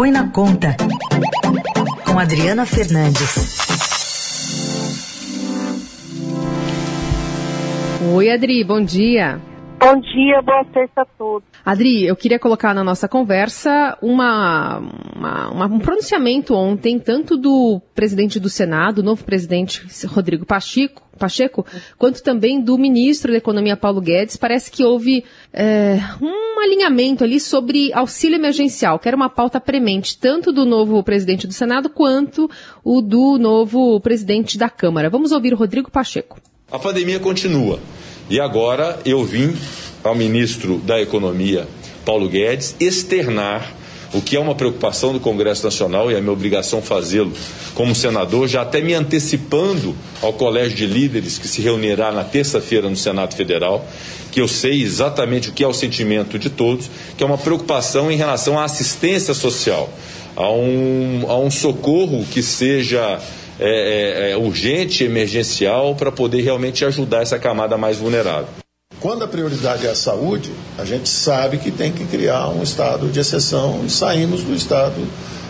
Põe na Conta, com Adriana Fernandes. Oi, Adri, bom dia. Bom dia, boa sexta a todos. Adri, eu queria colocar na nossa conversa uma, uma, uma, um pronunciamento ontem, tanto do presidente do Senado, novo presidente Rodrigo Pacheco, Pacheco, quanto também do ministro da Economia Paulo Guedes. Parece que houve é, um alinhamento ali sobre auxílio emergencial, que era uma pauta premente, tanto do novo presidente do Senado quanto o do novo presidente da Câmara. Vamos ouvir o Rodrigo Pacheco. A pandemia continua. E agora eu vim ao ministro da Economia, Paulo Guedes, externar o que é uma preocupação do Congresso Nacional e é minha obrigação fazê-lo como senador, já até me antecipando ao colégio de líderes que se reunirá na terça-feira no Senado Federal, que eu sei exatamente o que é o sentimento de todos, que é uma preocupação em relação à assistência social, a um, a um socorro que seja é, é, é urgente, emergencial, para poder realmente ajudar essa camada mais vulnerável. Quando a prioridade é a saúde, a gente sabe que tem que criar um estado de exceção e saímos do estado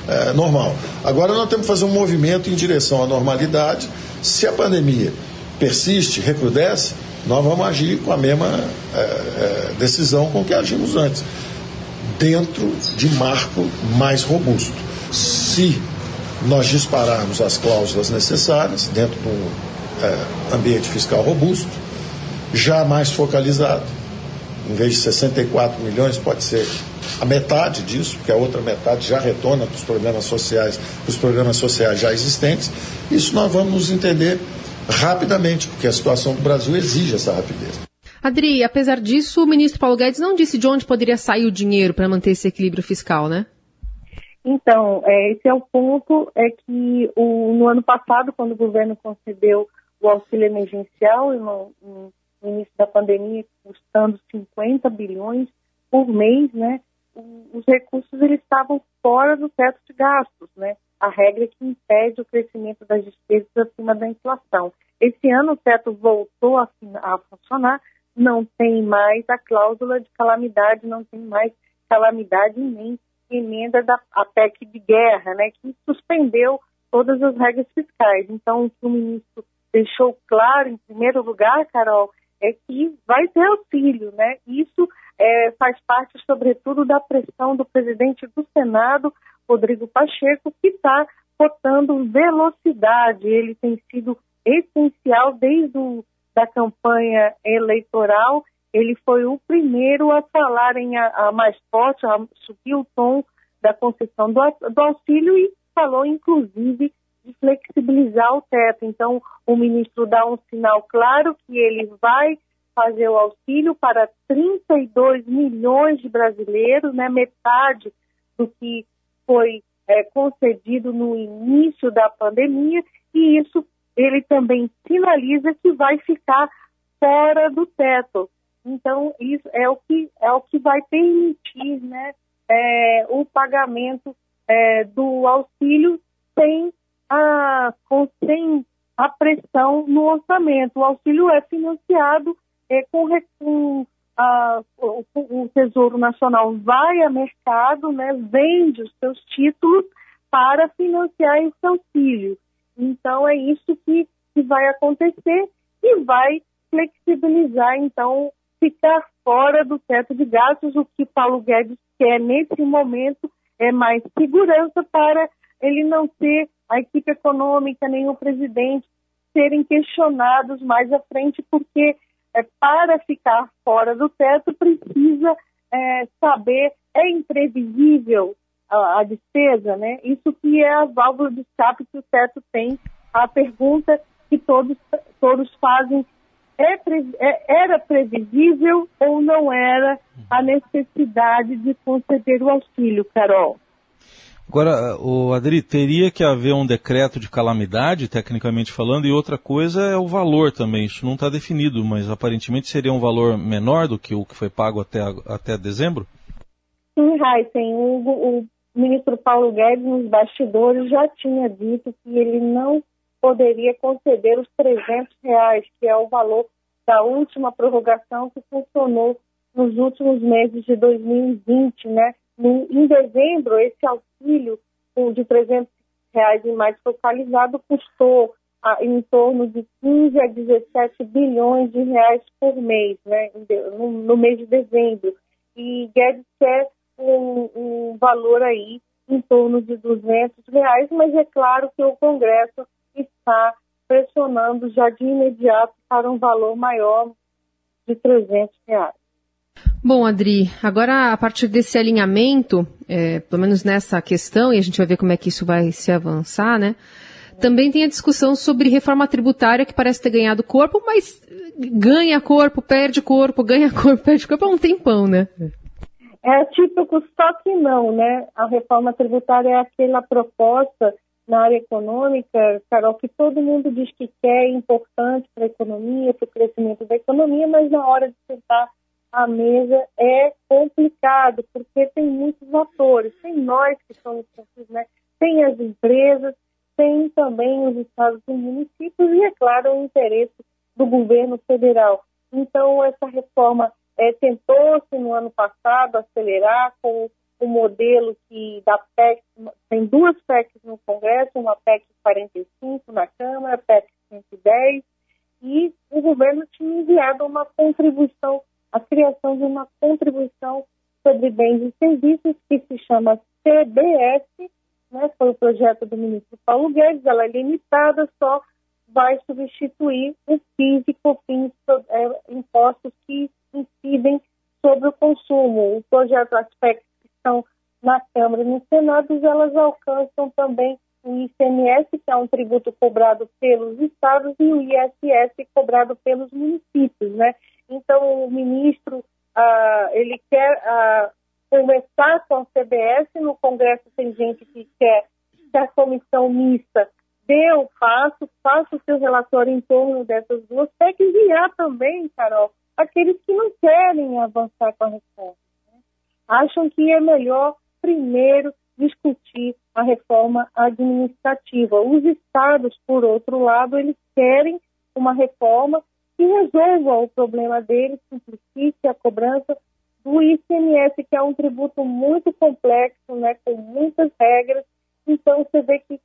é, normal. Agora nós temos que fazer um movimento em direção à normalidade. Se a pandemia persiste, recrudesce, nós vamos agir com a mesma é, é, decisão com que agimos antes, dentro de marco mais robusto. Se nós dispararmos as cláusulas necessárias dentro de um é, ambiente fiscal robusto, já mais focalizado. Em vez de 64 milhões, pode ser a metade disso, porque a outra metade já retorna para os programas sociais, para os programas sociais já existentes. Isso nós vamos nos entender rapidamente, porque a situação do Brasil exige essa rapidez. Adri, apesar disso, o ministro Paulo Guedes não disse de onde poderia sair o dinheiro para manter esse equilíbrio fiscal, né? Então, é, esse é o ponto, é que o, no ano passado, quando o governo concedeu o auxílio emergencial, no, no início da pandemia, custando 50 bilhões por mês, né, os recursos eles estavam fora do teto de gastos, né, a regra que impede o crescimento das despesas acima da inflação. Esse ano o teto voltou a, a funcionar, não tem mais a cláusula de calamidade, não tem mais calamidade nem emenda da a PEC de guerra, né, que suspendeu todas as regras fiscais. Então, o que o ministro deixou claro, em primeiro lugar, Carol, é que vai ter auxílio, né? Isso é, faz parte, sobretudo, da pressão do presidente do Senado, Rodrigo Pacheco, que está botando velocidade. Ele tem sido essencial desde o, da campanha eleitoral ele foi o primeiro a falar em a, a mais forte, a subir o tom da concessão do, do auxílio e falou, inclusive, de flexibilizar o teto. Então, o ministro dá um sinal claro que ele vai fazer o auxílio para 32 milhões de brasileiros, né, metade do que foi é, concedido no início da pandemia, e isso ele também sinaliza que vai ficar fora do teto. Então, isso é o que, é o que vai permitir né, é, o pagamento é, do auxílio sem a, sem a pressão no orçamento. O auxílio é financiado é, com, com o, o, Tesouro Nacional vai a mercado, né, vende os seus títulos para financiar esse auxílio. Então, é isso que, que vai acontecer e vai flexibilizar, então, ficar fora do teto de gastos. O que Paulo Guedes quer nesse momento é mais segurança para ele não ter a equipe econômica nem o presidente serem questionados mais à frente, porque é, para ficar fora do teto precisa é, saber, é imprevisível a, a, despesa, né? Isso que é a válvula de escape que o teto tem. A pergunta que todos, todos fazem era previsível ou não era a necessidade de conceder o auxílio, Carol? Agora, o Adri, teria que haver um decreto de calamidade, tecnicamente falando, e outra coisa é o valor também. Isso não está definido, mas aparentemente seria um valor menor do que o que foi pago até, até dezembro? Sim, Heisen. O, o ministro Paulo Guedes, nos bastidores, já tinha dito que ele não poderia conceder os 300 reais, que é o valor da última prorrogação que funcionou nos últimos meses de 2020, né? Em dezembro, esse auxílio de 300 reais e mais focalizado custou a, em torno de 15 a 17 bilhões de reais por mês, né, no, mês de dezembro. E Guedes quer um, um, valor aí em torno de 200 reais, mas é claro que o Congresso está pressionando já de imediato para um valor maior de 300 reais. Bom, Adri, agora a partir desse alinhamento, é, pelo menos nessa questão, e a gente vai ver como é que isso vai se avançar, né? Também tem a discussão sobre reforma tributária que parece ter ganhado corpo, mas ganha corpo, perde corpo, ganha corpo, perde corpo há um tempão, né? É típico, só que não, né? A reforma tributária é aquela proposta na área econômica, Carol, que todo mundo diz que quer, é importante para a economia, para o crescimento da economia, mas na hora de sentar à mesa é complicado, porque tem muitos atores. Tem nós que somos, né? tem as empresas, tem também os estados e municípios e, é claro, o interesse do governo federal. Então, essa reforma é, tentou-se no ano passado acelerar com o modelo que da PEC, tem duas PECs no Congresso, uma PEC 45 na Câmara, PEC 110, e o governo tinha enviado uma contribuição, a criação de uma contribuição sobre bens e serviços que se chama CBS, né, foi o projeto do ministro Paulo Guedes, ela é limitada, só vai substituir o PIS e COFINS, é, impostos que incidem sobre o consumo. O projeto Aspectos na Câmara e no Senado, elas alcançam também o ICMS, que é um tributo cobrado pelos estados, e o ISS, cobrado pelos municípios, né? Então, o ministro, ah, ele quer ah, conversar com a CBS, no Congresso tem gente que quer que a comissão mista dê o passo, faça o seu relatório em torno dessas duas PECs, e há também, Carol, aqueles que não querem avançar com a reforma acham que é melhor primeiro discutir a reforma administrativa. Os estados, por outro lado, eles querem uma reforma que resolva o problema deles, simplifique a cobrança do ICMS, que é um tributo muito complexo, né, com muitas regras. Então, você vê que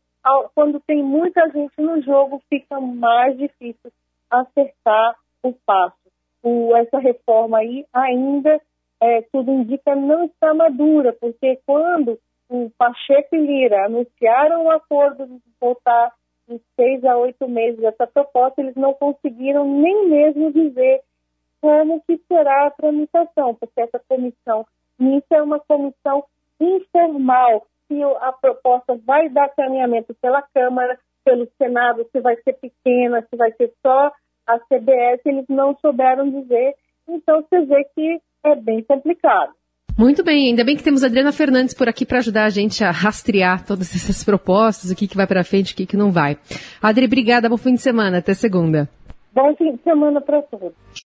quando tem muita gente no jogo, fica mais difícil acertar o passo. O, essa reforma aí ainda é, tudo indica, não está madura, porque quando o Pacheco e Lira anunciaram o acordo de votar em seis a oito meses essa proposta, eles não conseguiram nem mesmo dizer como que será a tramitação, porque essa comissão mista é uma comissão informal, se a proposta vai dar caminhamento pela Câmara, pelo Senado, se vai ser pequena, se vai ser só a CBS, eles não souberam dizer. Então, você vê que é bem complicado. Muito bem, ainda bem que temos a Adriana Fernandes por aqui para ajudar a gente a rastrear todas essas propostas, o que, que vai para frente, o que, que não vai. Adri, obrigada, bom fim de semana, até segunda. Bom fim de semana para todos.